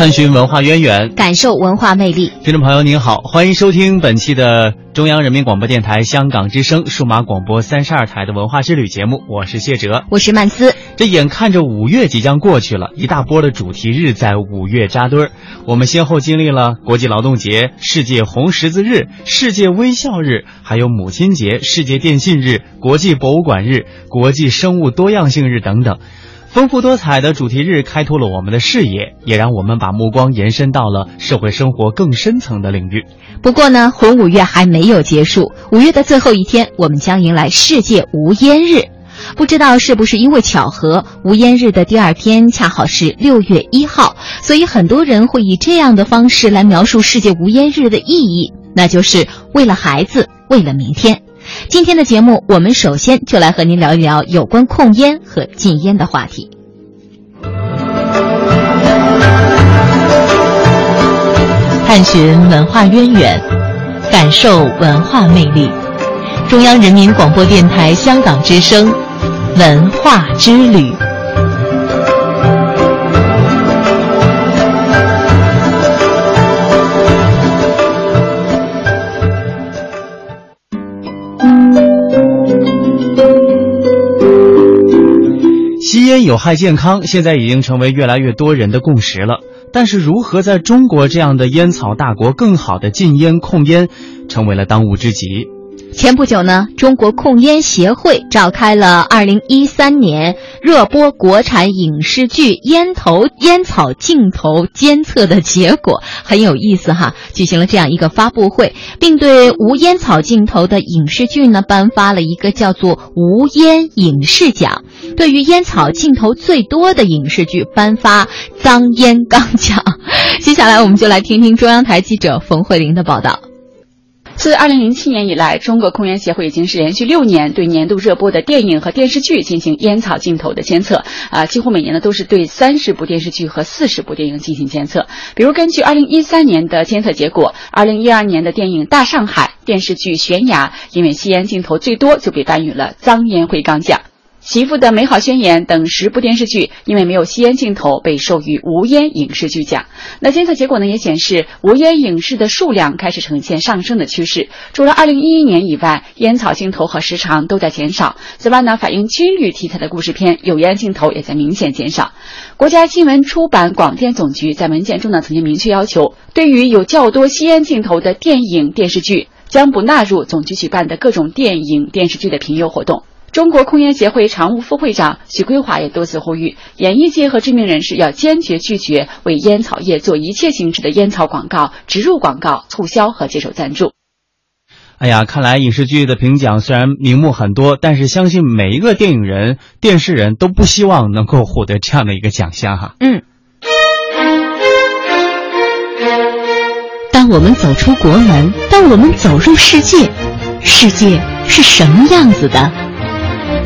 探寻文化渊源，感受文化魅力。听众朋友您好，欢迎收听本期的中央人民广播电台香港之声数码广播三十二台的文化之旅节目。我是谢哲，我是曼斯。这眼看着五月即将过去了，一大波的主题日在五月扎堆儿。我们先后经历了国际劳动节、世界红十字日、世界微笑日，还有母亲节、世界电信日、国际博物馆日、国际生物多样性日等等。丰富多彩的主题日开拓了我们的视野，也让我们把目光延伸到了社会生活更深层的领域。不过呢，红五月还没有结束，五月的最后一天，我们将迎来世界无烟日。不知道是不是因为巧合，无烟日的第二天恰好是六月一号，所以很多人会以这样的方式来描述世界无烟日的意义，那就是为了孩子，为了明天。今天的节目，我们首先就来和您聊一聊有关控烟和禁烟的话题。探寻文化渊源，感受文化魅力。中央人民广播电台香港之声，文化之旅。有害健康，现在已经成为越来越多人的共识了。但是，如何在中国这样的烟草大国更好的禁烟控烟，成为了当务之急。前不久呢，中国控烟协会召开了二零一三年热播国产影视剧烟头烟草镜头监测的结果，很有意思哈。举行了这样一个发布会，并对无烟草镜头的影视剧呢颁发了一个叫做“无烟影视奖”，对于烟草镜头最多的影视剧颁发“脏烟钢奖”。接下来，我们就来听听中央台记者冯慧玲的报道。自二零零七年以来，中国控烟协会已经是连续六年对年度热播的电影和电视剧进行烟草镜头的监测。啊，几乎每年呢都是对三十部电视剧和四十部电影进行监测。比如，根据二零一三年的监测结果，二零一二年的电影《大上海》、电视剧《悬崖》，因为吸烟镜头最多，就被颁予了脏烟灰缸奖。媳妇的美好宣言等十部电视剧，因为没有吸烟镜头，被授予无烟影视剧奖。那监测结果呢，也显示无烟影视的数量开始呈现上升的趋势。除了二零一一年以外，烟草镜头和时长都在减少。此外呢，反映军旅题材的故事片有烟镜头也在明显减少。国家新闻出版广电总局在文件中呢，曾经明确要求，对于有较多吸烟镜头的电影电视剧，将不纳入总局举办的各种电影电视剧的评优活动。中国控烟协会常务副会长许桂华也多次呼吁，演艺界和知名人士要坚决拒绝为烟草业做一切形式的烟草广告、植入广告、促销和接受赞助。哎呀，看来影视剧的评奖虽然名目很多，但是相信每一个电影人、电视人都不希望能够获得这样的一个奖项哈。嗯。当我们走出国门，当我们走入世界，世界是什么样子的？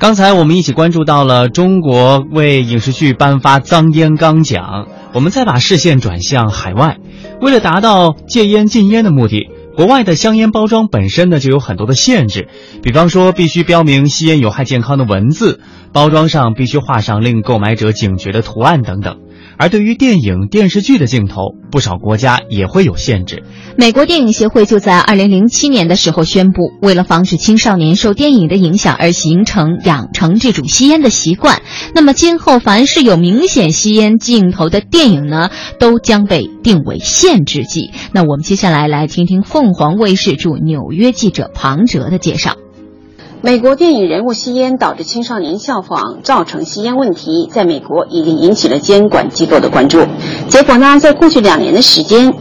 刚才我们一起关注到了中国为影视剧颁发脏烟缸奖，我们再把视线转向海外，为了达到戒烟禁烟的目的，国外的香烟包装本身呢就有很多的限制，比方说必须标明吸烟有害健康的文字，包装上必须画上令购买者警觉的图案等等。而对于电影、电视剧的镜头，不少国家也会有限制。美国电影协会就在二零零七年的时候宣布，为了防止青少年受电影的影响而形成养成这种吸烟的习惯，那么今后凡是有明显吸烟镜头的电影呢，都将被定为限制级。那我们接下来来听听凤凰卫视驻纽约记者庞哲的介绍。美国电影人物吸烟导致青少年效仿，造成吸烟问题，在美国已经引起了监管机构的关注。结果呢，在过去两年的时间，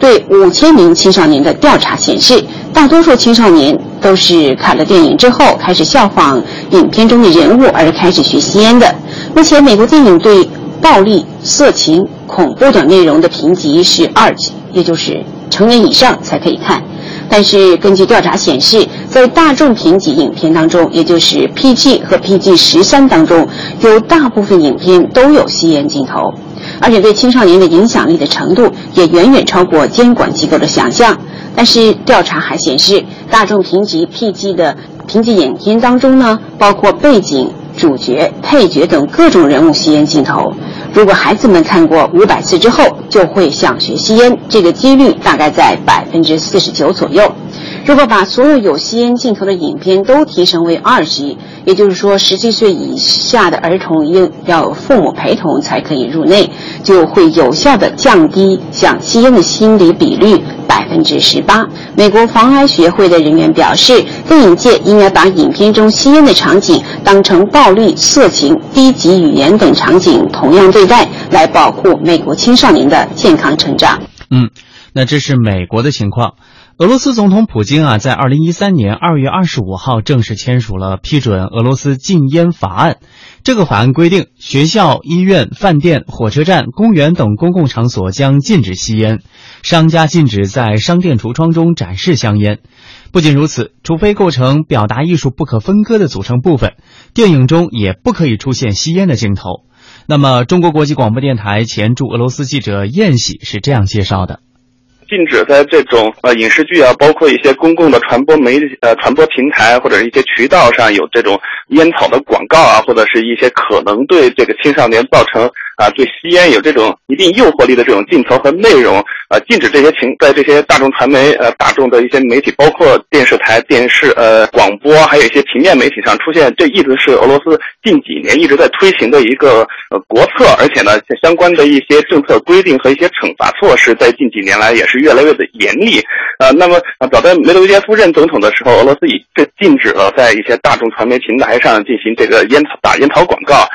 对五千名青少年的调查显示，大多数青少年都是看了电影之后开始效仿影片中的人物而开始学吸烟的。目前，美国电影对暴力、色情、恐怖等内容的评级是二级，也就是成年以上才可以看。但是，根据调查显示，在大众评级影片当中，也就是 PG 和 PG 十三当中，有大部分影片都有吸烟镜头，而且对青少年的影响力的程度也远远超过监管机构的想象。但是，调查还显示，大众评级 PG 的评级影片当中呢，包括背景、主角、配角等各种人物吸烟镜头。如果孩子们看过五百次之后，就会想学吸烟，这个几率大概在百分之四十九左右。如果把所有有吸烟镜头的影片都提升为二级，也就是说十七岁以下的儿童应要父母陪同才可以入内，就会有效的降低想吸烟的心理比率百分之十八。美国防癌学会的人员表示，电影界应该把影片中吸烟的场景当成暴力、色情、低级语言等场景同样对待，来保护美国青少年的健康成长。嗯，那这是美国的情况。俄罗斯总统普京啊，在二零一三年二月二十五号正式签署了批准俄罗斯禁烟法案。这个法案规定，学校、医院、饭店、火车站、公园等公共场所将禁止吸烟，商家禁止在商店橱窗中展示香烟。不仅如此，除非构成表达艺术不可分割的组成部分，电影中也不可以出现吸烟的镜头。那么，中国国际广播电台前驻俄罗斯记者燕喜是这样介绍的。禁止在这种呃影视剧啊，包括一些公共的传播媒呃传播平台或者一些渠道上有这种烟草的广告啊，或者是一些可能对这个青少年造成。啊，对吸烟有这种一定诱惑力的这种镜头和内容，呃，禁止这些情在这些大众传媒呃大众的一些媒体，包括电视台、电视呃广播，还有一些平面媒体上出现，这一直是俄罗斯近几年一直在推行的一个呃国策，而且呢，相关的一些政策规定和一些惩罚措施，在近几年来也是越来越的严厉。呃，那么早在梅德韦杰夫任总统的时候，俄罗斯已这禁止了在一些大众传媒平台上进行这个烟草打烟草广告。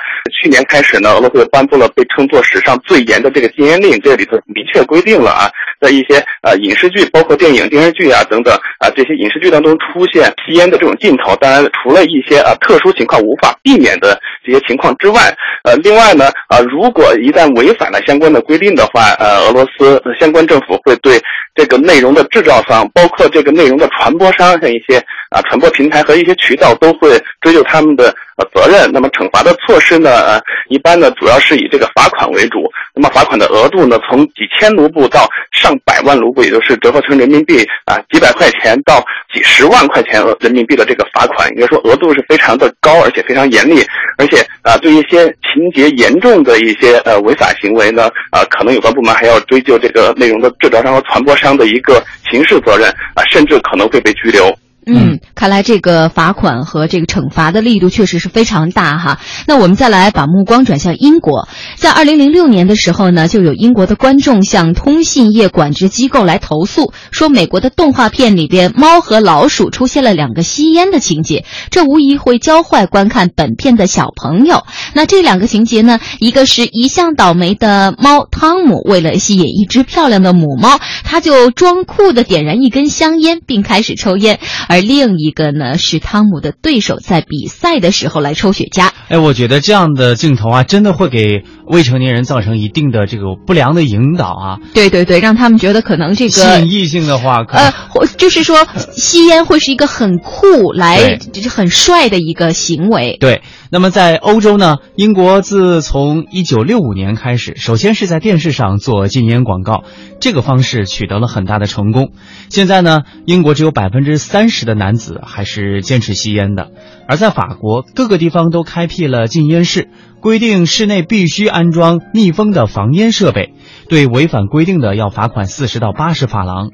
去年开始呢，俄罗斯颁布了被称作史上最严的这个禁烟令，这里头明确规定了啊，在一些呃影视剧，包括电影、电视剧啊等等啊这些影视剧当中出现吸烟的这种镜头。当然，除了一些啊特殊情况无法避免的这些情况之外，呃，另外呢啊，如果一旦违反了相关的规定的话，呃，俄罗斯相关政府会对这个内容的制造商，包括这个内容的传播商，像一些啊传播平台和一些渠道都会追究他们的。呃，责任。那么惩罚的措施呢？呃，一般呢，主要是以这个罚款为主。那么罚款的额度呢，从几千卢布到上百万卢布，也就是折合成人民币啊几百块钱到几十万块钱人民币的这个罚款，应该说额度是非常的高，而且非常严厉。而且啊，对一些情节严重的一些呃违法行为呢，啊，可能有关部门还要追究这个内容的制造商和传播商的一个刑事责任啊，甚至可能会被拘留。嗯，看来这个罚款和这个惩罚的力度确实是非常大哈。那我们再来把目光转向英国，在二零零六年的时候呢，就有英国的观众向通信业管制机构来投诉，说美国的动画片里边猫和老鼠出现了两个吸烟的情节，这无疑会教坏观看本片的小朋友。那这两个情节呢，一个是一向倒霉的猫汤姆，为了吸引一只漂亮的母猫，他就装酷的点燃一根香烟，并开始抽烟。而另一个呢，是汤姆的对手在比赛的时候来抽雪茄。哎，我觉得这样的镜头啊，真的会给未成年人造成一定的这个不良的引导啊。对对对，让他们觉得可能这个吸引异性的话，呃，或就是说吸烟会是一个很酷、来就是很帅的一个行为。对。那么在欧洲呢，英国自从一九六五年开始，首先是在电视上做禁烟广告，这个方式取得了很大的成功。现在呢，英国只有百分之三十。的男子还是坚持吸烟的。而在法国，各个地方都开辟了禁烟室，规定室内必须安装密封的防烟设备，对违反规定的要罚款四十到八十法郎。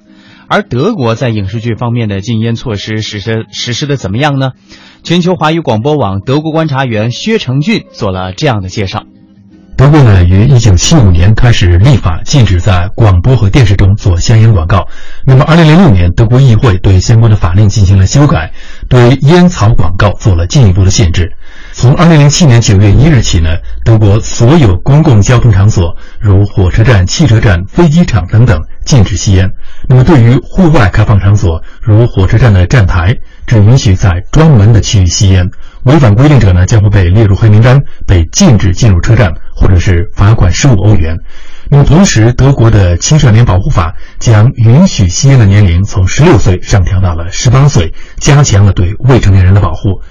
而德国在影视剧方面的禁烟措施实施实施的怎么样呢？全球华语广播网德国观察员薛成俊做了这样的介绍。德国呢，于一九七五年开始立法禁止在广播和电视中做香烟广告。那么，二零零六年，德国议会对相关的法令进行了修改，对烟草广告做了进一步的限制。从二零零七年九月一日起呢，德国所有公共交通场所，如火车站、汽车站、飞机场等等，禁止吸烟。那么，对于户外开放场所，如火车站的站台，只允许在专门的区域吸烟。违反规定者呢，将会被列入黑名单，被禁止进入车站，或者是罚款十五欧元。那么同时，德国的青少年保护法将允许吸烟的年龄从十六岁上调到了十八岁，加强了对未成年人的保护。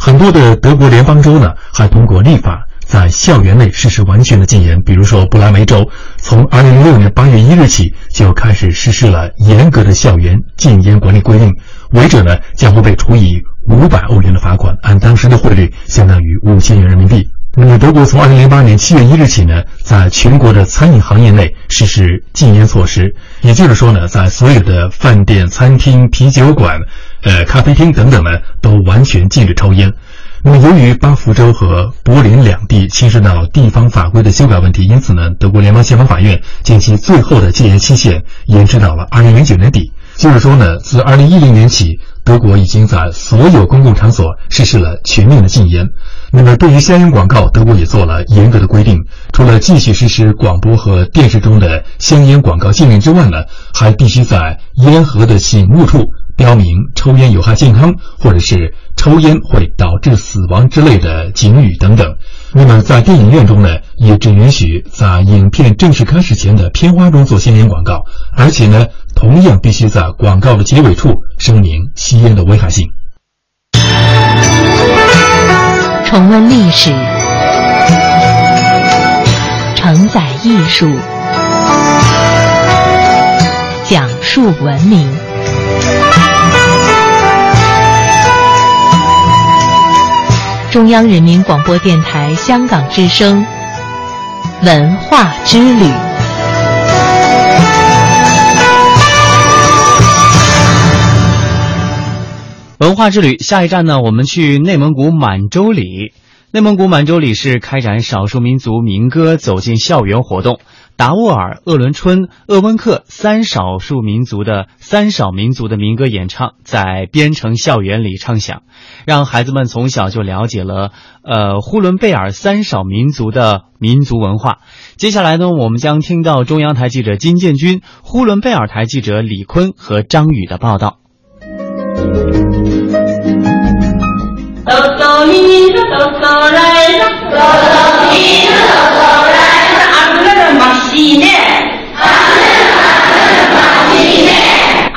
很多的德国联邦州呢，还通过立法在校园内实施完全的禁烟。比如说，不莱梅州从二零零六年八月一日起就开始实施了严格的校园禁烟管理规定，违者呢将会被处以。五百欧元的罚款，按当时的汇率，相当于五千元人民币。那么，德国从二零零八年七月一日起呢，在全国的餐饮行业内实施禁烟措施。也就是说呢，在所有的饭店、餐厅、啤酒馆、呃咖啡厅等等呢，都完全禁止抽烟。那么，由于巴福州和柏林两地牵涉到地方法规的修改问题，因此呢，德国联邦宪法法院将其最后的戒烟期限延迟到了二零零九年底。就是说呢，自二零一零年起。德国已经在所有公共场所实施了全面的禁烟。那么，对于香烟广告，德国也做了严格的规定。除了继续实施广播和电视中的香烟广告禁令之外呢，还必须在烟盒的醒目处标明“抽烟有害健康”或者是“抽烟会导致死亡”之类的警语等等。那么，在电影院中呢，也只允许在影片正式开始前的片花中做吸烟广告，而且呢，同样必须在广告的结尾处声明吸烟的危害性。重温历史，承载艺术，讲述文明。中央人民广播电台香港之声，文化之旅。文化之旅，下一站呢？我们去内蒙古满洲里。内蒙古满洲里是开展少数民族民歌走进校园活动。达斡尔、鄂伦春、鄂温克三少数民族的三少民族的民歌演唱在边城校园里唱响，让孩子们从小就了解了呃呼伦贝尔三少民族的民族文化。接下来呢，我们将听到中央台记者金建军、呼伦贝尔台记者李坤和张宇的报道。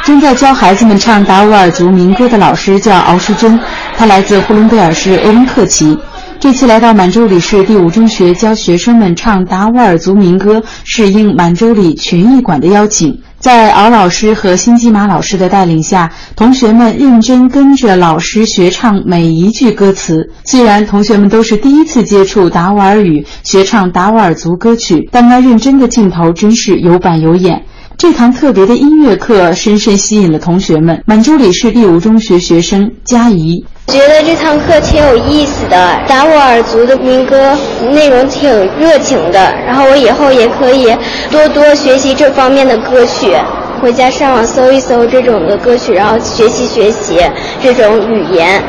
正在教孩子们唱达斡尔族民歌的老师叫敖淑珍，他来自呼伦贝尔市鄂温克旗。这次来到满洲里市第五中学教学生们唱达斡尔族民歌，是应满洲里群艺馆的邀请。在敖老师和辛吉玛老师的带领下，同学们认真跟着老师学唱每一句歌词。虽然同学们都是第一次接触达瓦尔语，学唱达瓦尔族歌曲，但那认真的劲头真是有板有眼。这堂特别的音乐课深深吸引了同学们。满洲里市第五中学学生佳怡。觉得这堂课挺有意思的，达斡尔族的民歌内容挺热情的，然后我以后也可以多多学习这方面的歌曲，回家上网搜一搜这种的歌曲，然后学习学习这种语言。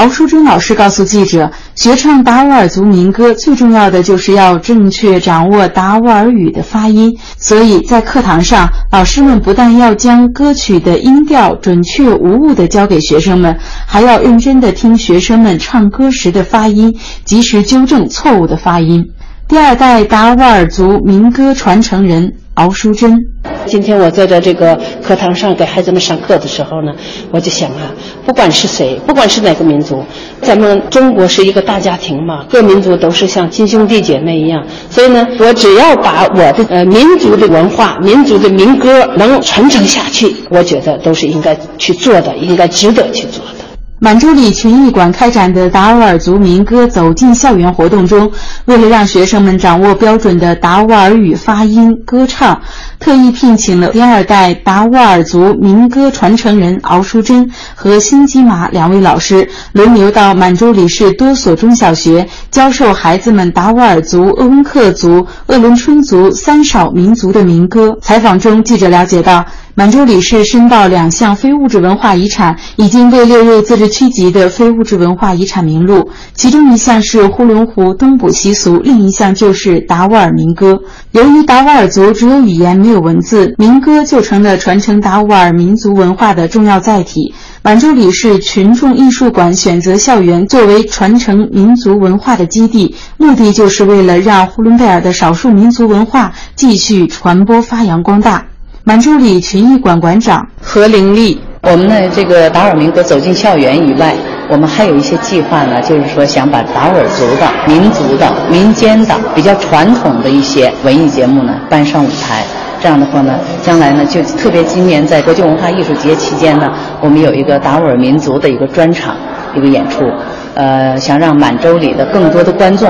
敖淑珍老师告诉记者，学唱达斡尔族民歌最重要的就是要正确掌握达斡尔语的发音，所以在课堂上，老师们不但要将歌曲的音调准确无误地教给学生们，还要认真地听学生们唱歌时的发音，及时纠正错误的发音。第二代达斡尔族民歌传承人。敖淑珍。今天我在这这个课堂上给孩子们上课的时候呢，我就想啊，不管是谁，不管是哪个民族，咱们中国是一个大家庭嘛，各民族都是像亲兄弟姐妹一样，所以呢，我只要把我的呃民族的文化、民族的民歌能传承下去，我觉得都是应该去做的，应该值得去做的。满洲里群艺馆开展的达斡尔族民歌走进校园活动中，为了让学生们掌握标准的达斡尔语发音、歌唱，特意聘请了第二代达斡尔族民歌传承人敖淑珍和辛基玛两位老师，轮流到满洲里市多所中小学教授孩子们达斡尔族、鄂温克族、鄂伦春族三少民族的民歌。采访中，记者了解到。满洲里市申报两项非物质文化遗产，已经被列入自治区级的非物质文化遗产名录。其中一项是呼伦湖东捕习俗，另一项就是达斡尔民歌。由于达斡尔族只有语言没有文字，民歌就成了传承达斡尔民族文化的重要载体。满洲里市群众艺术馆选择校园作为传承民族文化的基地，目的就是为了让呼伦贝尔的少数民族文化继续传播发扬光大。满洲里群艺馆馆长何玲丽，我们的这个达尔民歌走进校园以外，我们还有一些计划呢，就是说想把达尔族的民族的民间的比较传统的一些文艺节目呢搬上舞台。这样的话呢，将来呢就特别今年在国际文化艺术节期间呢，我们有一个达斡尔民族的一个专场，一个演出，呃，想让满洲里的更多的观众、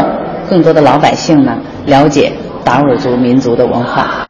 更多的老百姓呢了解达斡尔族民族的文化。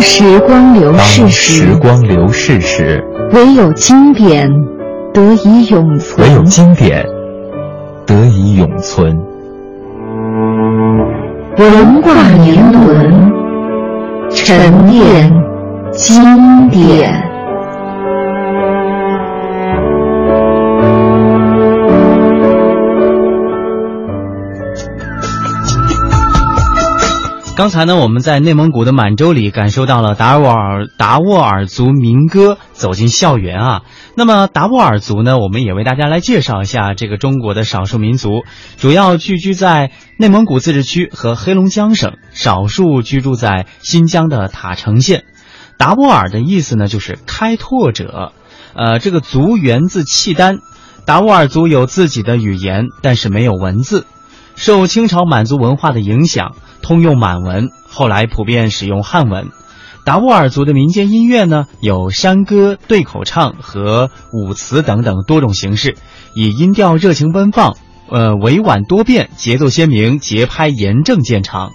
当时光流逝时，时光流逝时，唯有经典得以永存。唯有经典得以永存。文化年轮，沉淀经典。刚才呢，我们在内蒙古的满洲里感受到了达斡尔达斡尔族民歌走进校园啊。那么达斡尔族呢，我们也为大家来介绍一下这个中国的少数民族，主要聚居在内蒙古自治区和黑龙江省，少数居住在新疆的塔城县。达斡尔的意思呢，就是开拓者。呃，这个族源自契丹，达斡尔族有自己的语言，但是没有文字。受清朝满族文化的影响。通用满文，后来普遍使用汉文。达斡尔族的民间音乐呢，有山歌、对口唱和舞词等等多种形式，以音调热情奔放，呃委婉多变，节奏鲜明，节拍严正见长。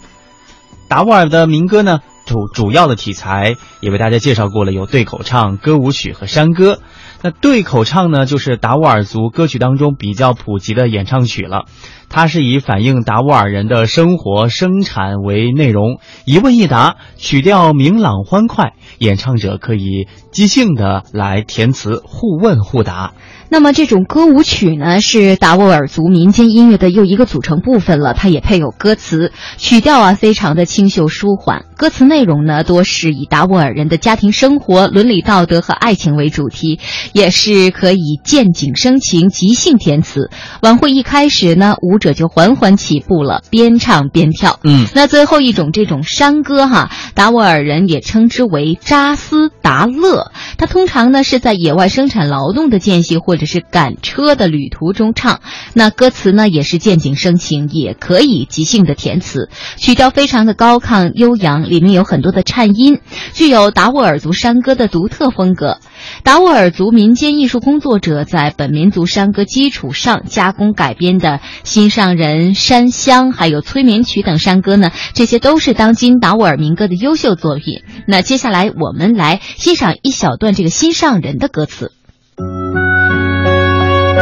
达斡尔的民歌呢，主主要的题材也为大家介绍过了，有对口唱、歌舞曲和山歌。那对口唱呢，就是达斡尔族歌曲当中比较普及的演唱曲了。它是以反映达斡尔人的生活生产为内容，一问一答，曲调明朗欢快，演唱者可以即兴的来填词，互问互答。那么这种歌舞曲呢，是达斡尔族民间音乐的又一个组成部分了。它也配有歌词，曲调啊非常的清秀舒缓。歌词内容呢，多是以达斡尔人的家庭生活、伦理道德和爱情为主题，也是可以见景生情、即兴填词。晚会一开始呢，舞者就缓缓起步了，边唱边跳。嗯，那最后一种这种山歌哈，达斡尔人也称之为扎斯达勒。它通常呢是在野外生产劳动的间隙或或是赶车的旅途中唱，那歌词呢也是见景生情，也可以即兴的填词，曲调非常的高亢悠扬，里面有很多的颤音，具有达斡尔族山歌的独特风格。达斡尔族民间艺术工作者在本民族山歌基础上加工改编的《心上人》《山乡》还有《催眠曲》等山歌呢，这些都是当今达斡尔民歌的优秀作品。那接下来我们来欣赏一小段这个《心上人》的歌词。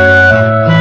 Música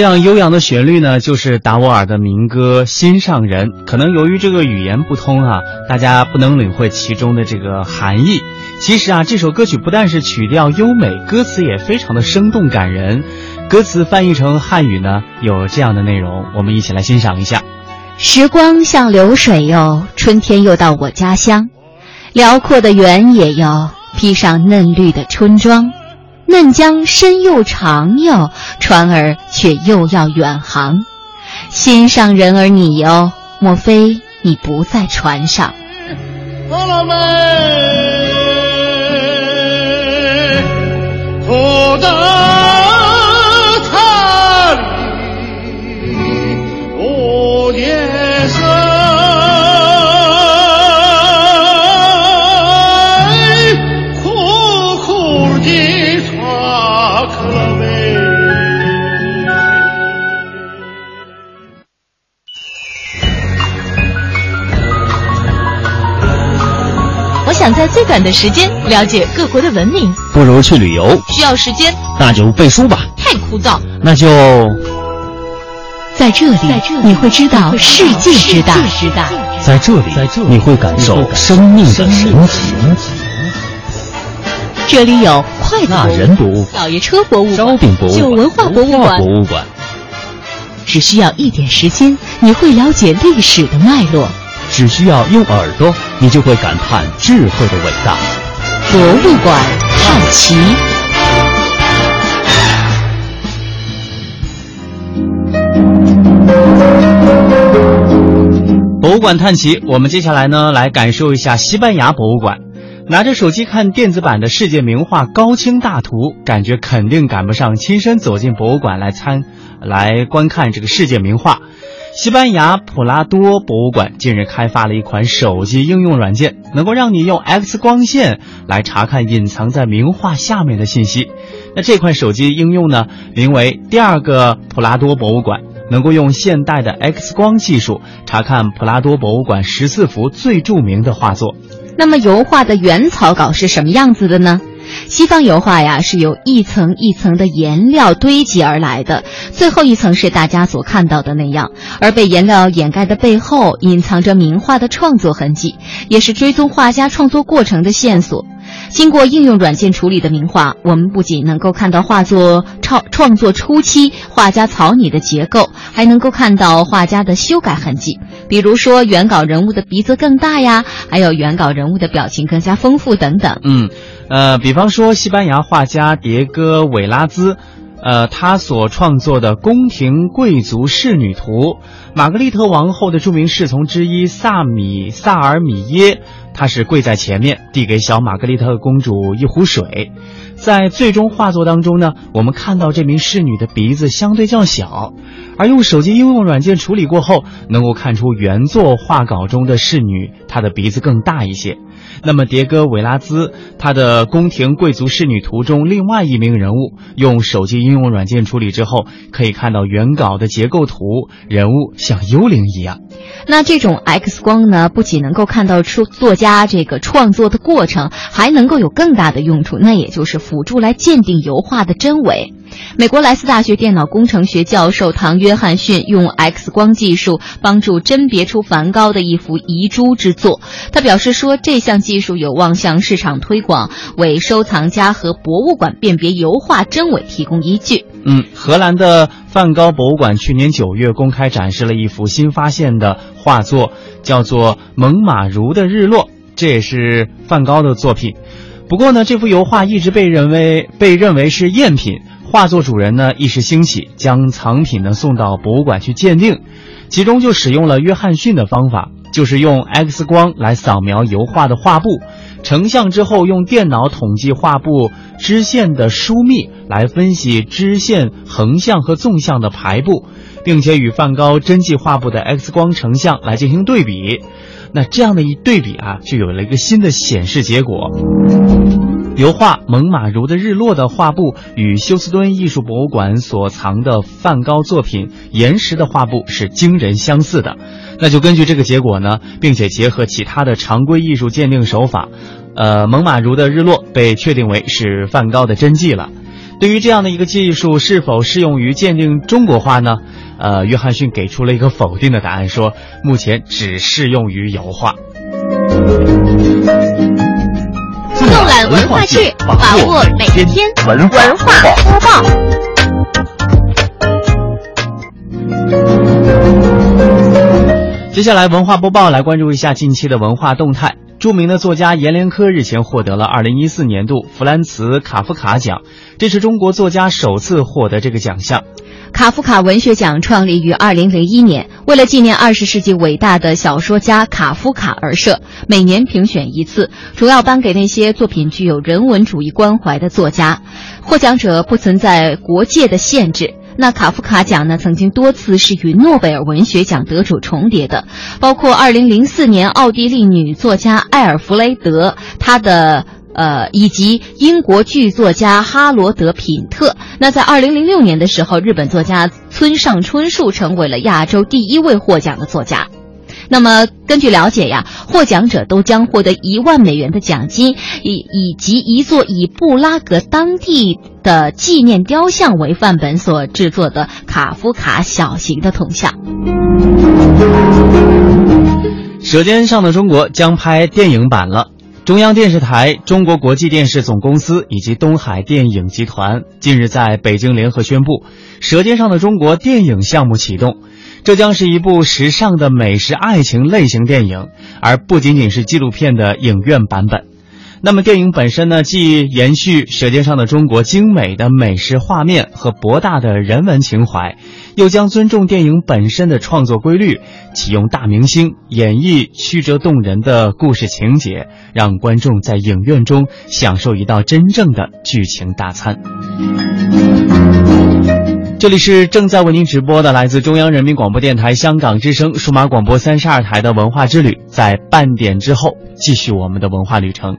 这样悠扬的旋律呢，就是达斡尔的民歌《心上人》。可能由于这个语言不通啊，大家不能领会其中的这个含义。其实啊，这首歌曲不但是曲调优美，歌词也非常的生动感人。歌词翻译成汉语呢，有这样的内容，我们一起来欣赏一下。时光像流水哟，春天又到我家乡，辽阔的原野哟，披上嫩绿的春装。嫩江深又长哟，船儿却又要远航。心上人儿你哟，莫非你不在船上？想在最短的时间了解各国的文明，不如去旅游。需要时间，那就背书吧。太枯燥，那就在这里，你会知道世界之大。在这里，你会感受生命的神奇。这里有快乐人博物馆、老爷车博物馆、烧饼博物馆、旧文化博物馆。博物馆，只需要一点时间，你会了解历史的脉络。只需要用耳朵，你就会感叹智慧的伟大。博物馆好奇，博物馆探奇。我们接下来呢，来感受一下西班牙博物馆。拿着手机看电子版的世界名画高清大图，感觉肯定赶不上亲身走进博物馆来参来观看这个世界名画。西班牙普拉多博物馆近日开发了一款手机应用软件，能够让你用 X 光线来查看隐藏在名画下面的信息。那这款手机应用呢，名为“第二个普拉多博物馆”，能够用现代的 X 光技术查看普拉多博物馆十四幅最著名的画作。那么，油画的原草稿是什么样子的呢？西方油画呀，是由一层一层的颜料堆积而来的，最后一层是大家所看到的那样。而被颜料掩盖的背后，隐藏着名画的创作痕迹，也是追踪画家创作过程的线索。经过应用软件处理的名画，我们不仅能够看到画作创创作初期画家草拟的结构，还能够看到画家的修改痕迹。比如说，原稿人物的鼻子更大呀，还有原稿人物的表情更加丰富等等。嗯。呃，比方说，西班牙画家迭戈·韦拉兹，呃，他所创作的《宫廷贵族仕女图》，玛格丽特王后的著名侍从之一萨米萨尔米耶，他是跪在前面，递给小玛格丽特公主一壶水。在最终画作当中呢，我们看到这名侍女的鼻子相对较小，而用手机应用软件处理过后，能够看出原作画稿中的侍女她的鼻子更大一些。那么，迭戈·维拉兹他的《宫廷贵族仕女图》中另外一名人物，用手机应用软件处理之后，可以看到原稿的结构图，人物像幽灵一样。那这种 X 光呢，不仅能够看到出作家这个创作的过程，还能够有更大的用处，那也就是辅助来鉴定油画的真伪。美国莱斯大学电脑工程学教授唐·约翰逊用 X 光技术帮助甄别出梵高的一幅遗珠之作。他表示说，这项技术有望向市场推广，为收藏家和博物馆辨别油画真伪提供依据。嗯，荷兰的梵高博物馆去年九月公开展示了一幅新发现的画作，叫做《猛犸如的日落》，这也是梵高的作品。不过呢，这幅油画一直被认为被认为是赝品。画作主人呢一时兴起，将藏品呢送到博物馆去鉴定，其中就使用了约翰逊的方法，就是用 X 光来扫描油画的画布，成像之后用电脑统计画布支线的疏密，来分析支线横向和纵向的排布，并且与梵高真迹画布的 X 光成像来进行对比。那这样的一对比啊，就有了一个新的显示结果。油画《猛犸如的日落》的画布与休斯敦艺术博物馆所藏的梵高作品《岩石》的画布是惊人相似的。那就根据这个结果呢，并且结合其他的常规艺术鉴定手法，呃，《猛犸如的日落》被确定为是梵高的真迹了。对于这样的一个技术是否适用于鉴定中国画呢？呃，约翰逊给出了一个否定的答案，说目前只适用于油画。纵览文化志，把握每天文化播报。接下来文化播报来关注一下近期的文化动态。著名的作家阎连科日前获得了二零一四年度弗兰茨·卡夫卡奖，这是中国作家首次获得这个奖项。卡夫卡文学奖创立于二零零一年，为了纪念二十世纪伟大的小说家卡夫卡而设，每年评选一次，主要颁给那些作品具有人文主义关怀的作家。获奖者不存在国界的限制。那卡夫卡奖呢，曾经多次是与诺贝尔文学奖得主重叠的，包括2004年奥地利女作家艾尔弗雷德，她的。呃，以及英国剧作家哈罗德·品特。那在二零零六年的时候，日本作家村上春树成为了亚洲第一位获奖的作家。那么，根据了解呀，获奖者都将获得一万美元的奖金，以以及一座以布拉格当地的纪念雕像为范本所制作的卡夫卡小型的铜像。《舌尖上的中国》将拍电影版了。中央电视台、中国国际电视总公司以及东海电影集团近日在北京联合宣布，《舌尖上的中国》电影项目启动。这将是一部时尚的美食爱情类型电影，而不仅仅是纪录片的影院版本。那么，电影本身呢，既延续《舌尖上的中国》精美的美食画面和博大的人文情怀。又将尊重电影本身的创作规律，启用大明星演绎曲折动人的故事情节，让观众在影院中享受一道真正的剧情大餐。这里是正在为您直播的来自中央人民广播电台香港之声数码广播三十二台的文化之旅，在半点之后继续我们的文化旅程。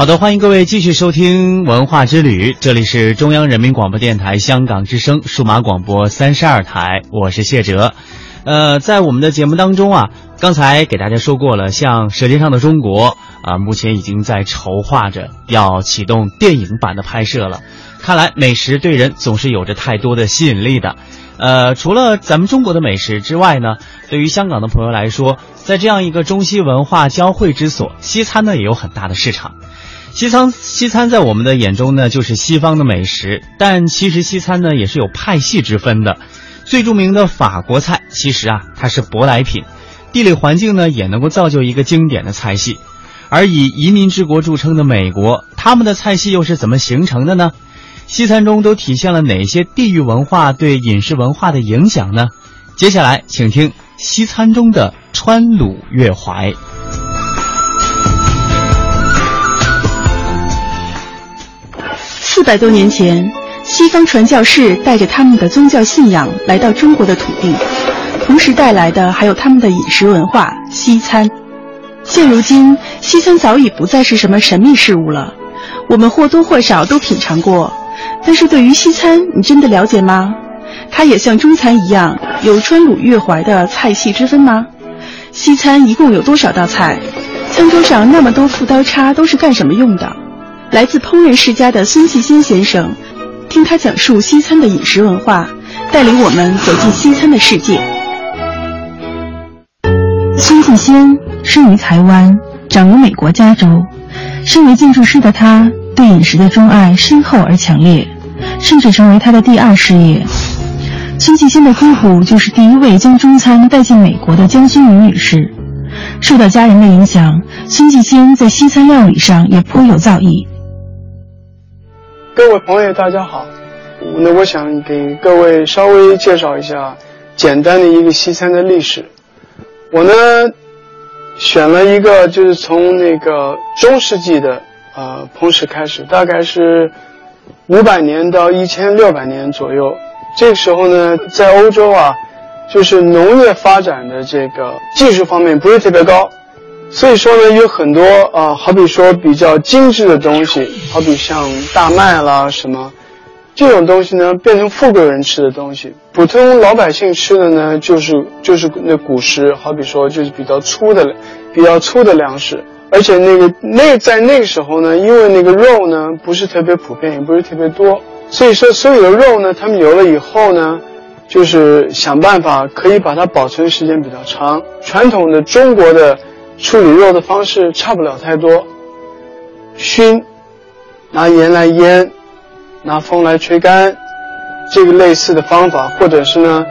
好的，欢迎各位继续收听《文化之旅》，这里是中央人民广播电台香港之声数码广播三十二台，我是谢哲。呃，在我们的节目当中啊，刚才给大家说过了，像《舌尖上的中国》啊，目前已经在筹划着要启动电影版的拍摄了。看来美食对人总是有着太多的吸引力的。呃，除了咱们中国的美食之外呢，对于香港的朋友来说，在这样一个中西文化交汇之所，西餐呢也有很大的市场。西餐西餐在我们的眼中呢，就是西方的美食，但其实西餐呢也是有派系之分的。最著名的法国菜，其实啊它是舶来品，地理环境呢也能够造就一个经典的菜系。而以移民之国著称的美国，他们的菜系又是怎么形成的呢？西餐中都体现了哪些地域文化对饮食文化的影响呢？接下来，请听西餐中的川鲁粤淮。四百多年前，西方传教士带着他们的宗教信仰来到中国的土地，同时带来的还有他们的饮食文化——西餐。现如今，西餐早已不再是什么神秘事物了，我们或多或少都品尝过。但是对于西餐，你真的了解吗？它也像中餐一样有川鲁粤淮的菜系之分吗？西餐一共有多少道菜？餐桌上那么多副刀叉都是干什么用的？来自烹饪世家的孙继先先生，听他讲述西餐的饮食文化，带领我们走进西餐的世界。孙继先生于台湾，长于美国加州。身为建筑师的他，对饮食的钟爱深厚而强烈，甚至成为他的第二事业。孙继先的姑姑就是第一位将中餐带进美国的江心云女士。受到家人的影响，孙继先在西餐料理上也颇有造诣。各位朋友，大家好。那我想给各位稍微介绍一下简单的一个西餐的历史。我呢选了一个，就是从那个中世纪的呃烹食开始，大概是五百年到一千六百年左右。这个时候呢，在欧洲啊，就是农业发展的这个技术方面不是特别高。所以说呢，有很多啊，好比说比较精致的东西，好比像大麦啦什么，这种东西呢，变成富贵人吃的东西。普通老百姓吃的呢，就是就是那古食，好比说就是比较粗的、比较粗的粮食。而且那个那在那个时候呢，因为那个肉呢不是特别普遍，也不是特别多，所以说所有的肉呢，他们有了以后呢，就是想办法可以把它保存时间比较长。传统的中国的。处理肉的方式差不了太多，熏，拿盐来腌，拿风来吹干，这个类似的方法，或者是呢，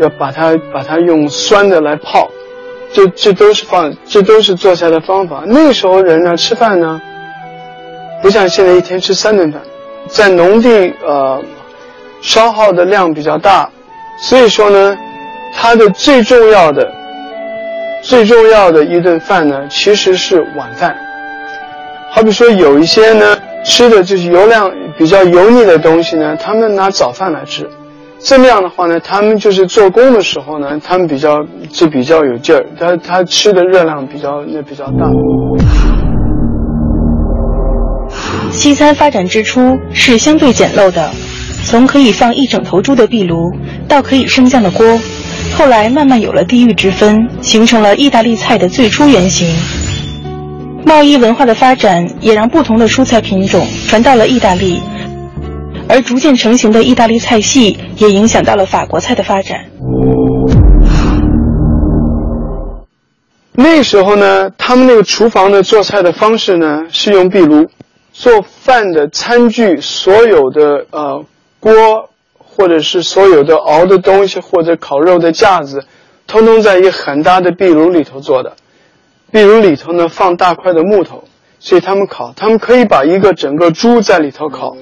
要把它把它用酸的来泡，这这都是放，这都是做菜的方法。那时候人呢吃饭呢，不像现在一天吃三顿饭，在农地呃，消耗的量比较大，所以说呢，它的最重要的。最重要的一顿饭呢，其实是晚饭。好比说，有一些呢吃的就是油量比较油腻的东西呢，他们拿早饭来吃。这样的话呢，他们就是做工的时候呢，他们比较就比较有劲儿，他他吃的热量比较那比较大。西餐发展之初是相对简陋的，从可以放一整头猪的壁炉，到可以升降的锅。后来慢慢有了地域之分，形成了意大利菜的最初原型。贸易文化的发展也让不同的蔬菜品种传到了意大利，而逐渐成型的意大利菜系也影响到了法国菜的发展。那时候呢，他们那个厨房的做菜的方式呢是用壁炉，做饭的餐具所有的呃锅。或者是所有的熬的东西，或者烤肉的架子，通通在一个很大的壁炉里头做的。壁炉里头呢放大块的木头，所以他们烤，他们可以把一个整个猪在里头烤，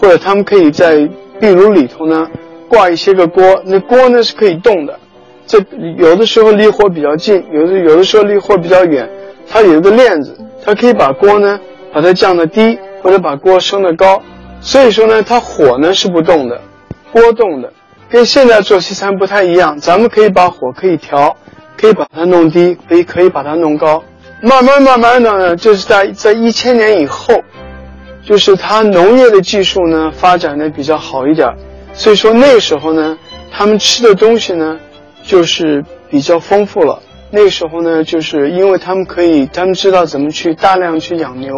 或者他们可以在壁炉里头呢挂一些个锅，那锅呢是可以动的。这有的时候离火比较近，有的有的时候离火比较远，它有一个链子，它可以把锅呢把它降得低，或者把锅升得高。所以说呢，它火呢是不动的。波动的，跟现在做西餐不太一样。咱们可以把火可以调，可以把它弄低，可以可以把它弄高。慢慢慢慢的呢，就是在在一千年以后，就是它农业的技术呢发展的比较好一点，所以说那时候呢，他们吃的东西呢就是比较丰富了。那时候呢，就是因为他们可以，他们知道怎么去大量去养牛，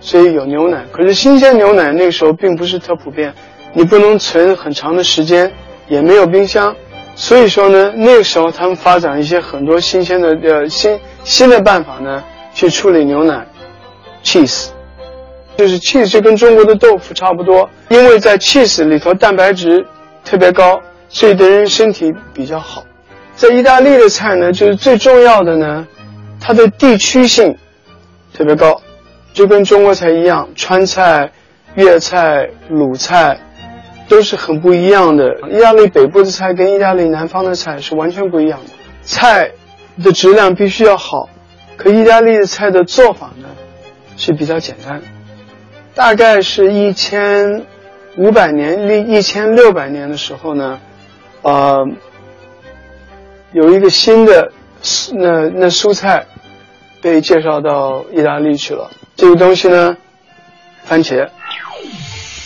所以有牛奶。可是新鲜牛奶那时候并不是特普遍，你不能存很长的时间，也没有冰箱，所以说呢，那个时候他们发展一些很多新鲜的呃新新的办法呢，去处理牛奶，cheese，就是 cheese 就跟中国的豆腐差不多，因为在 cheese 里头蛋白质特别高，所以对人身体比较好。在意大利的菜呢，就是最重要的呢，它的地区性特别高，就跟中国菜一样，川菜、粤菜、鲁菜都是很不一样的。意大利北部的菜跟意大利南方的菜是完全不一样的，菜的质量必须要好。可意大利的菜的做法呢是比较简单，大概是一千五百年、一千六百年的时候呢，呃。有一个新的那那蔬菜被介绍到意大利去了。这个东西呢，番茄。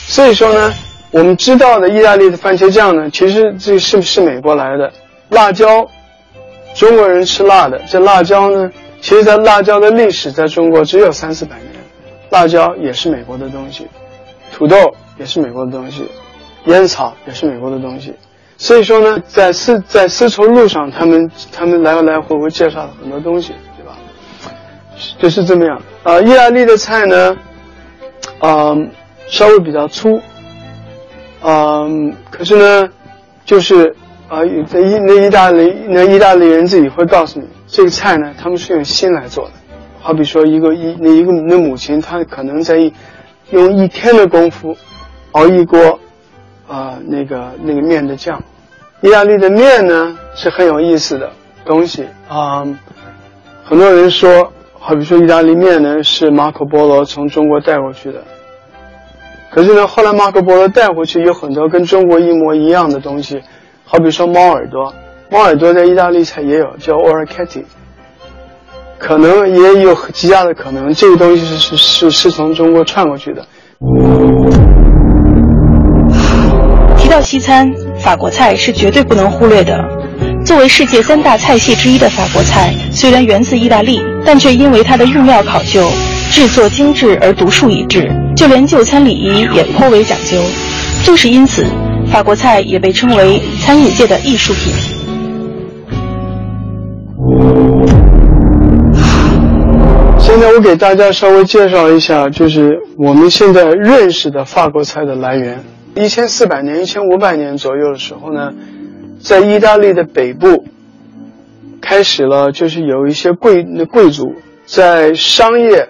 所以说呢，我们知道的意大利的番茄酱呢，其实这是不是美国来的。辣椒，中国人吃辣的。这辣椒呢，其实在辣椒的历史在中国只有三四百年。辣椒也是美国的东西，土豆也是美国的东西，烟草也是美国的东西。所以说呢，在丝在丝绸路上，他们他们来来回回介绍了很多东西，对吧？就是这么样。啊，意大利的菜呢，嗯，稍微比较粗，嗯，可是呢，就是啊，在意那意大利那意大利人自己会告诉你，这个菜呢，他们是用心来做的。好比说，一个一那一个那母亲，她可能在用一天的功夫熬一锅啊那个那个面的酱。意大利的面呢是很有意思的东西啊，很多人说，好比说意大利面呢是马可波罗从中国带过去的，可是呢后来马可波罗带回去有很多跟中国一模一样的东西，好比说猫耳朵，猫耳朵在意大利菜也有叫 o r a c a t t i 可能也有极大的可能这个东西是是是是从中国串过去的。提到西餐。法国菜是绝对不能忽略的。作为世界三大菜系之一的法国菜，虽然源自意大利，但却因为它的用料考究、制作精致而独树一帜，就连就餐礼仪也颇为讲究。正是因此，法国菜也被称为餐饮界的艺术品。现在我给大家稍微介绍一下，就是我们现在认识的法国菜的来源。一千四百年、一千五百年左右的时候呢，在意大利的北部，开始了就是有一些贵贵族在商业、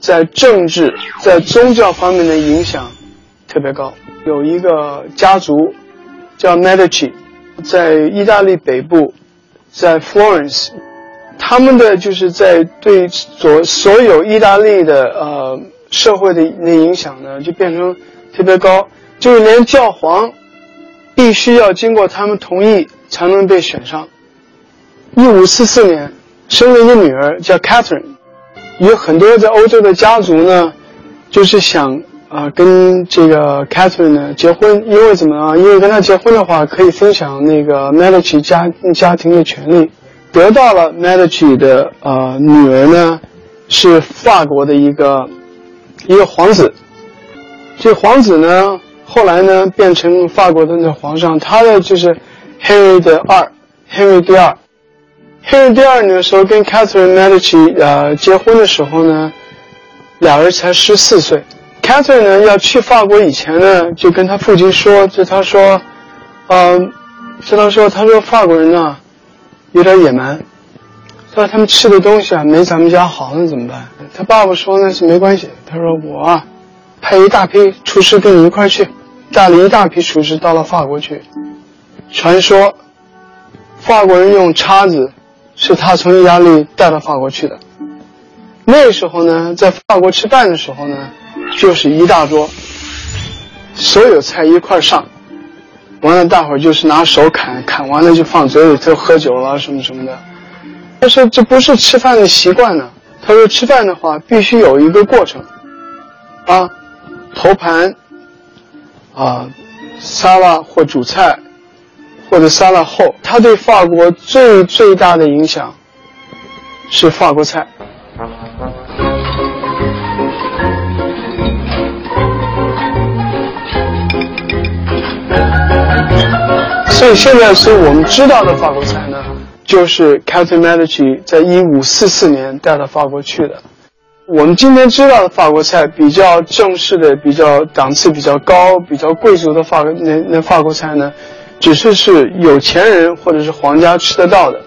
在政治、在宗教方面的影响特别高。有一个家族叫 Medici，在意大利北部，在 Florence，他们的就是在对所所有意大利的呃社会的那影响呢，就变成特别高。就是连教皇，必须要经过他们同意才能被选上。一五四四年，生了一个女儿叫 Catherine，有很多在欧洲的家族呢，就是想啊跟这个 Catherine 呢结婚，因为怎么啊？因为跟他结婚的话，可以分享那个 Medici 家家庭的权利。得到了 Medici 的呃女儿呢，是法国的一个一个皇子。这皇子呢。后来呢，变成法国的那皇上，他的就是 Henry 的二，Henry 第二，Henry 第二年的时候跟 Catherine Medici 呃结婚的时候呢，俩人才十四岁。Catherine 呢要去法国以前呢，就跟他父亲说，就他说，嗯，就他说，他说法国人呢有点野蛮，说他们吃的东西啊没咱们家好，那怎么办？他爸爸说那是没关系，他说我啊。派一大批厨师跟你一块去，带了一大批厨师到了法国去。传说，法国人用叉子，是他从意大利带到法国去的。那时候呢，在法国吃饭的时候呢，就是一大桌，所有菜一块上，完了大伙儿就是拿手砍，砍完了就放嘴里头喝酒了什么什么的。他说这不是吃饭的习惯呢。他说吃饭的话必须有一个过程，啊。头盘，啊，沙拉或主菜，或者沙拉后，它对法国最最大的影响，是法国菜。所以现在是我们知道的法国菜呢，就是 Catherine Medici 在一五四四年带到法国去的。我们今天知道的法国菜比较正式的、比较档次比较高、比较贵族的法国那那法国菜呢，只是是有钱人或者是皇家吃得到的。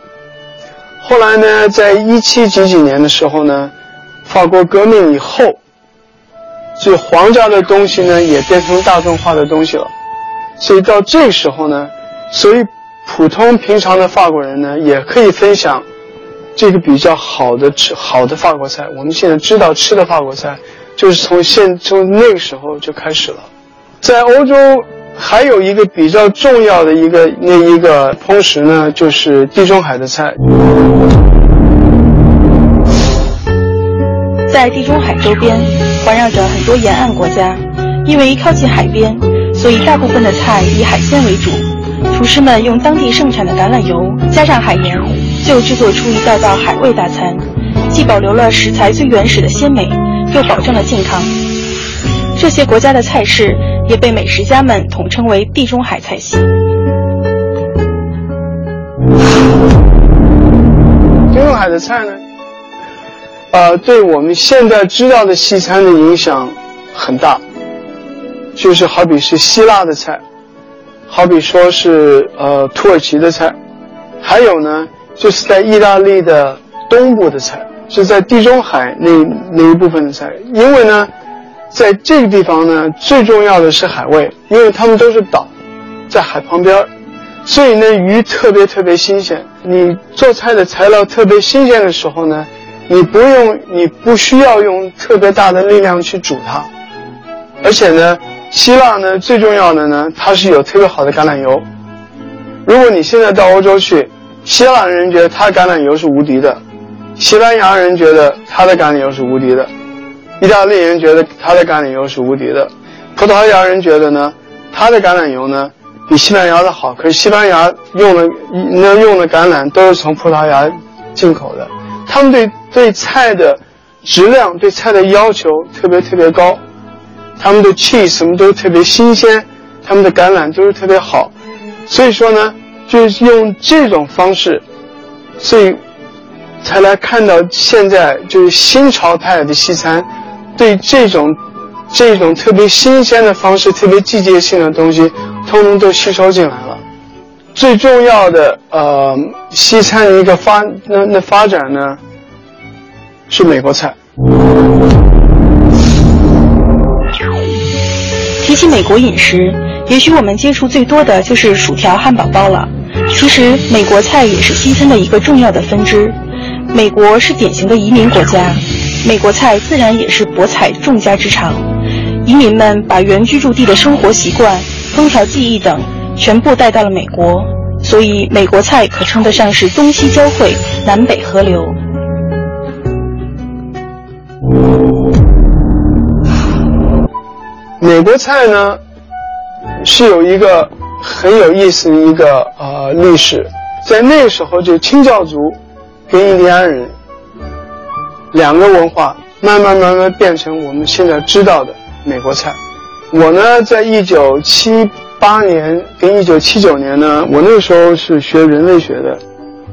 后来呢，在一七几几年的时候呢，法国革命以后，这皇家的东西呢也变成大众化的东西了。所以到这时候呢，所以普通平常的法国人呢也可以分享。这个比较好的吃好的法国菜，我们现在知道吃的法国菜，就是从现从那个时候就开始了。在欧洲还有一个比较重要的一个那一个烹食呢，就是地中海的菜。在地中海周边环绕着很多沿岸国家，因为靠近海边，所以大部分的菜以海鲜为主。厨师们用当地盛产的橄榄油加上海盐。就制作出一道道海味大餐，既保留了食材最原始的鲜美，又保证了健康。这些国家的菜式也被美食家们统称为地中海菜系。地中海的菜呢，呃，对我们现在知道的西餐的影响很大，就是好比是希腊的菜，好比说是呃土耳其的菜，还有呢。就是在意大利的东部的菜，是在地中海那那一部分的菜。因为呢，在这个地方呢，最重要的是海味，因为他们都是岛，在海旁边所以呢，鱼特别特别新鲜。你做菜的材料特别新鲜的时候呢，你不用，你不需要用特别大的力量去煮它。而且呢，希腊呢，最重要的呢，它是有特别好的橄榄油。如果你现在到欧洲去，希腊人觉得他橄榄油是无敌的，西班牙人觉得他的橄榄油是无敌的，意大利人觉得他的橄榄油是无敌的，葡萄牙人觉得呢，他的橄榄油呢比西班牙的好。可是西班牙用的那用的橄榄都是从葡萄牙进口的，他们对对菜的质量、对菜的要求特别特别高，他们的 cheese 什么都特别新鲜，他们的橄榄都是特别好，所以说呢。就是用这种方式，所以才来看到现在就是新潮派的西餐，对这种这种特别新鲜的方式、特别季节性的东西，通通都吸收进来了。最重要的呃，西餐的一个发那那发展呢，是美国菜。提起美国饮食，也许我们接触最多的就是薯条、汉堡包了。其实，美国菜也是西餐的一个重要的分支。美国是典型的移民国家，美国菜自然也是博采众家之长。移民们把原居住地的生活习惯、烹调技艺等全部带到了美国，所以美国菜可称得上是东西交汇、南北合流。美国菜呢，是有一个。很有意思的一个呃历史，在那时候就清教族跟印第安人两个文化慢慢慢慢变成我们现在知道的美国菜。我呢，在一九七八年跟一九七九年呢，我那个时候是学人类学的，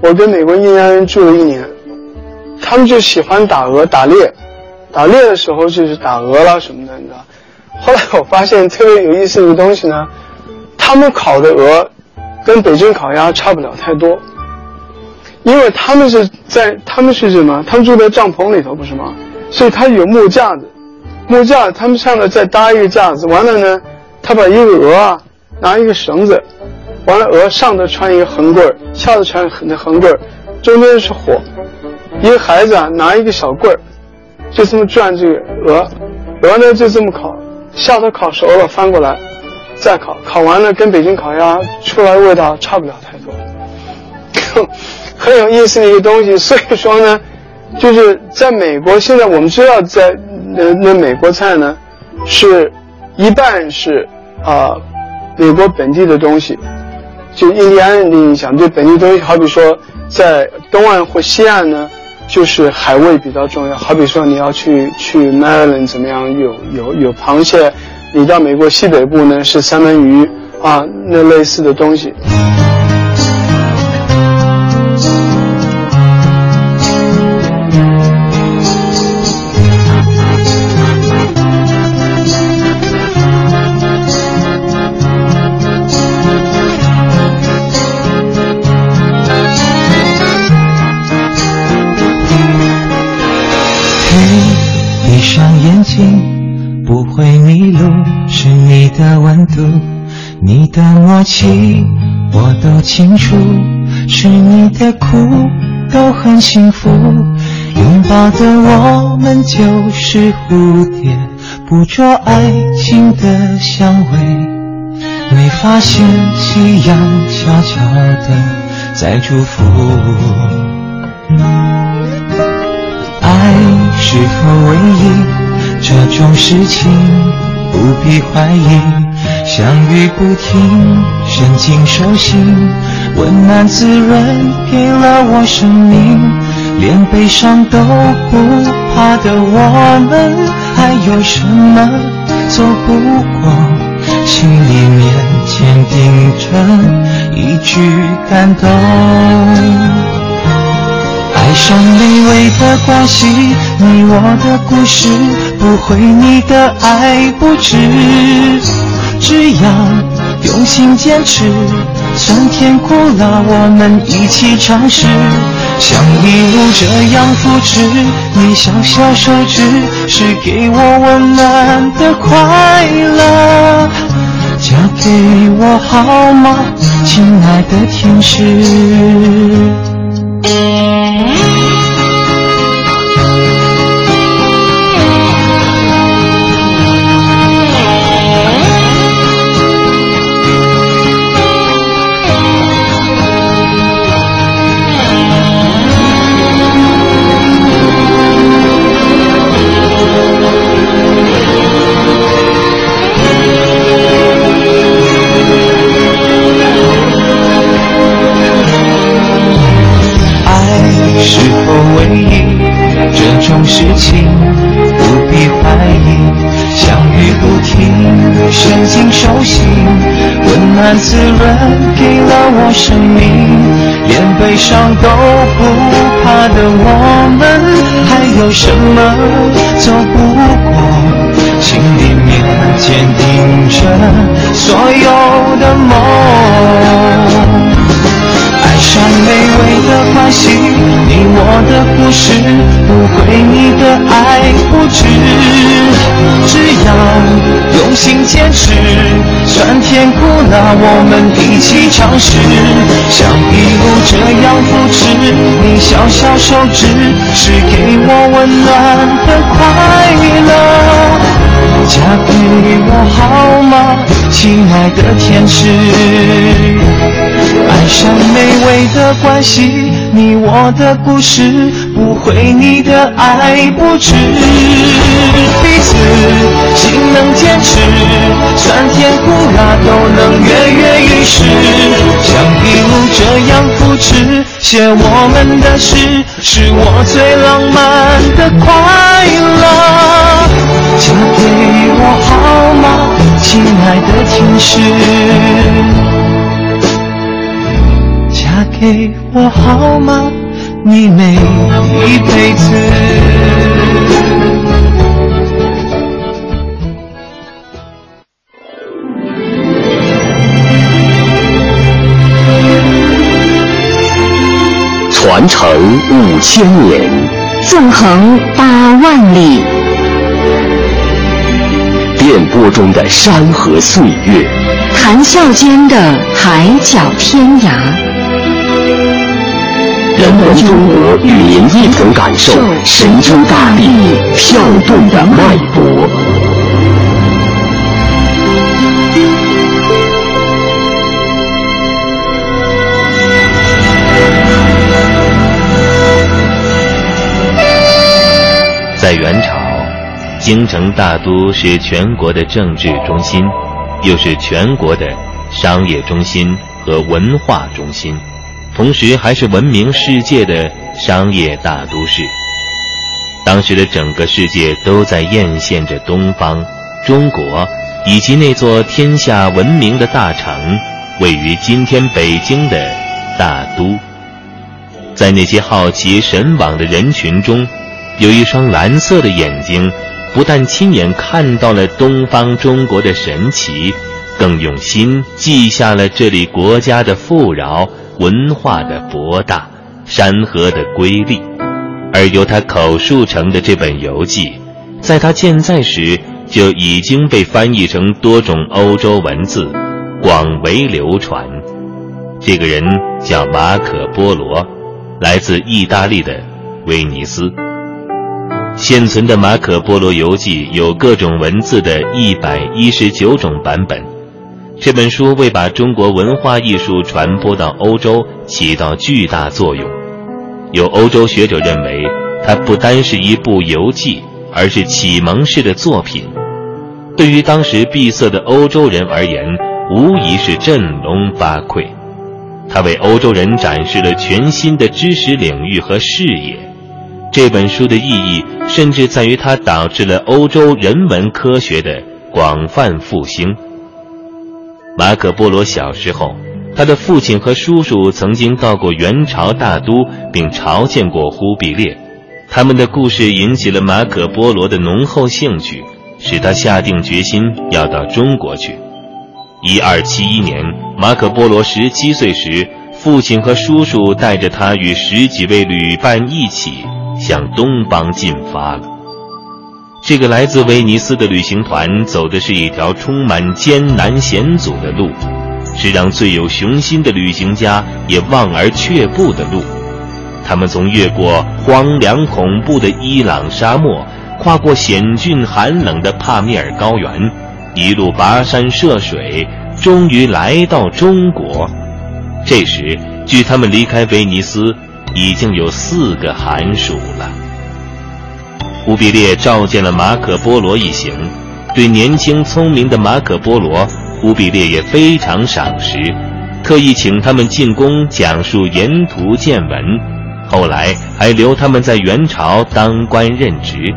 我跟美国印第安人住了一年，他们就喜欢打鹅打猎，打猎的时候就是打鹅了什么的，你知道。后来我发现特别有意思的东西呢。他们烤的鹅，跟北京烤鸭差不了太多，因为他们是在他们是什么？他们住在帐篷里头，不是吗？所以他有木架子，木架他们上面再搭一个架子，完了呢，他把一个鹅啊拿一个绳子，完了鹅上头穿一个横棍儿，下头穿那横棍儿，中间是火，一个孩子啊拿一个小棍儿，就这么转这个鹅，鹅呢就这么烤，下头烤熟了翻过来。再烤，烤完了跟北京烤鸭出来味道差不了太多，很有意思的一个东西。所以说呢，就是在美国，现在我们知道，在那那美国菜呢，是一半是啊美国本地的东西，就印第安人的影响对本地东西，好比说在东岸或西岸呢，就是海味比较重要。好比说你要去去 Maryland 怎么样，有有有螃蟹；你到美国西北部呢是三文鱼啊，那类似的东西。的默契我都清楚，是你的苦都很幸福，拥抱的我们就是蝴蝶，捕捉爱情的香味，没发现夕阳悄悄的在祝福，爱是否唯一？这种事情？不必怀疑，相遇不停，深情手心，温暖滋润，给了我生命，连悲伤都不怕的我们，还有什么走不过？心里面坚定着一句感动。爱上美味的关系，你我的故事不会你的爱不止。只要用心坚持，酸甜苦辣我们一起尝试。像礼物这样扶持，你小小手指是给我温暖的快乐。嫁给我好吗，亲爱的天使？有什么走不过？心里面坚定着所有的梦。关系，你我的故事不会你的爱不止。只要用心坚持，酸甜苦辣我们一起尝试。像一路这样扶持，你小小手指是给我温暖的快乐。嫁给我好吗，亲爱的天使？爱上美味的关系，你我的故事不会你的爱不止。彼此心能坚持，酸甜苦辣都能跃跃欲试。像一路这样扶持，写我们的诗，是我最浪漫的快乐。嫁给我好吗，亲爱的天使？给我好吗？你每一辈子。传承五千年，纵横八万里，电波中的山河岁月，谈笑间的海角天涯。人文中国与您一同感受神州大地跳动的脉搏。在元朝，京城大都是全国的政治中心，又是全国的商业中心和文化中心。同时，还是闻名世界的商业大都市。当时的整个世界都在艳羡着东方、中国以及那座天下闻名的大城，位于今天北京的大都。在那些好奇神往的人群中，有一双蓝色的眼睛，不但亲眼看到了东方中国的神奇，更用心记下了这里国家的富饶、文化的博大、山河的瑰丽。而由他口述成的这本游记，在他健在时就已经被翻译成多种欧洲文字，广为流传。这个人叫马可·波罗。来自意大利的威尼斯。现存的《马可·波罗游记》有各种文字的一百一十九种版本。这本书为把中国文化艺术传播到欧洲起到巨大作用。有欧洲学者认为，它不单是一部游记，而是启蒙式的作品。对于当时闭塞的欧洲人而言，无疑是振聋发聩。他为欧洲人展示了全新的知识领域和视野。这本书的意义，甚至在于它导致了欧洲人文科学的广泛复兴。马可·波罗小时候，他的父亲和叔叔曾经到过元朝大都，并朝见过忽必烈。他们的故事引起了马可·波罗的浓厚兴趣，使他下定决心要到中国去。一二七一年，马可·波罗十七岁时，父亲和叔叔带着他与十几位旅伴一起向东方进发了。这个来自威尼斯的旅行团走的是一条充满艰难险阻的路，是让最有雄心的旅行家也望而却步的路。他们从越过荒凉恐怖的伊朗沙漠，跨过险峻寒冷的帕米尔高原。一路跋山涉水，终于来到中国。这时，距他们离开威尼斯已经有四个寒暑了。忽必烈召见了马可·波罗一行，对年轻聪明的马可·波罗，忽必烈也非常赏识，特意请他们进宫讲述沿途见闻，后来还留他们在元朝当官任职。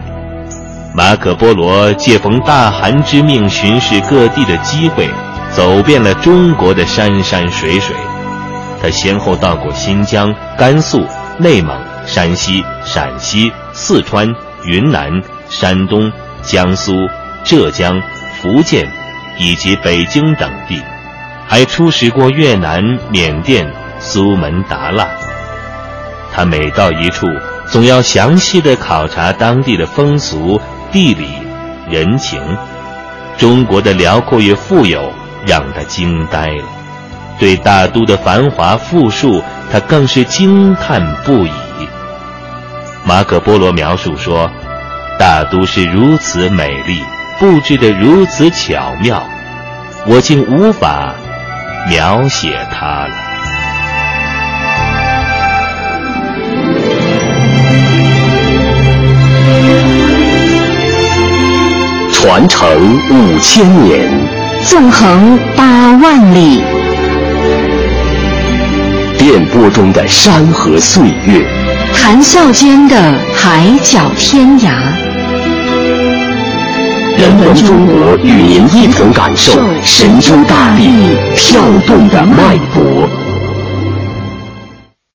马可·波罗借逢大汗之命巡视各地的机会，走遍了中国的山山水水。他先后到过新疆、甘肃、内蒙、山西、陕西、四川、云南、山东、江苏、浙江、福建，以及北京等地，还出使过越南、缅甸、苏门答腊。他每到一处，总要详细的考察当地的风俗。地理、人情，中国的辽阔与富有让他惊呆了；对大都的繁华富庶，他更是惊叹不已。马可·波罗描述说：“大都是如此美丽，布置得如此巧妙，我竟无法描写它了。”传承五千年，纵横八万里，电波中的山河岁月，谈笑间的海角天涯，人文中国与您一同感受神州大地跳动的脉搏。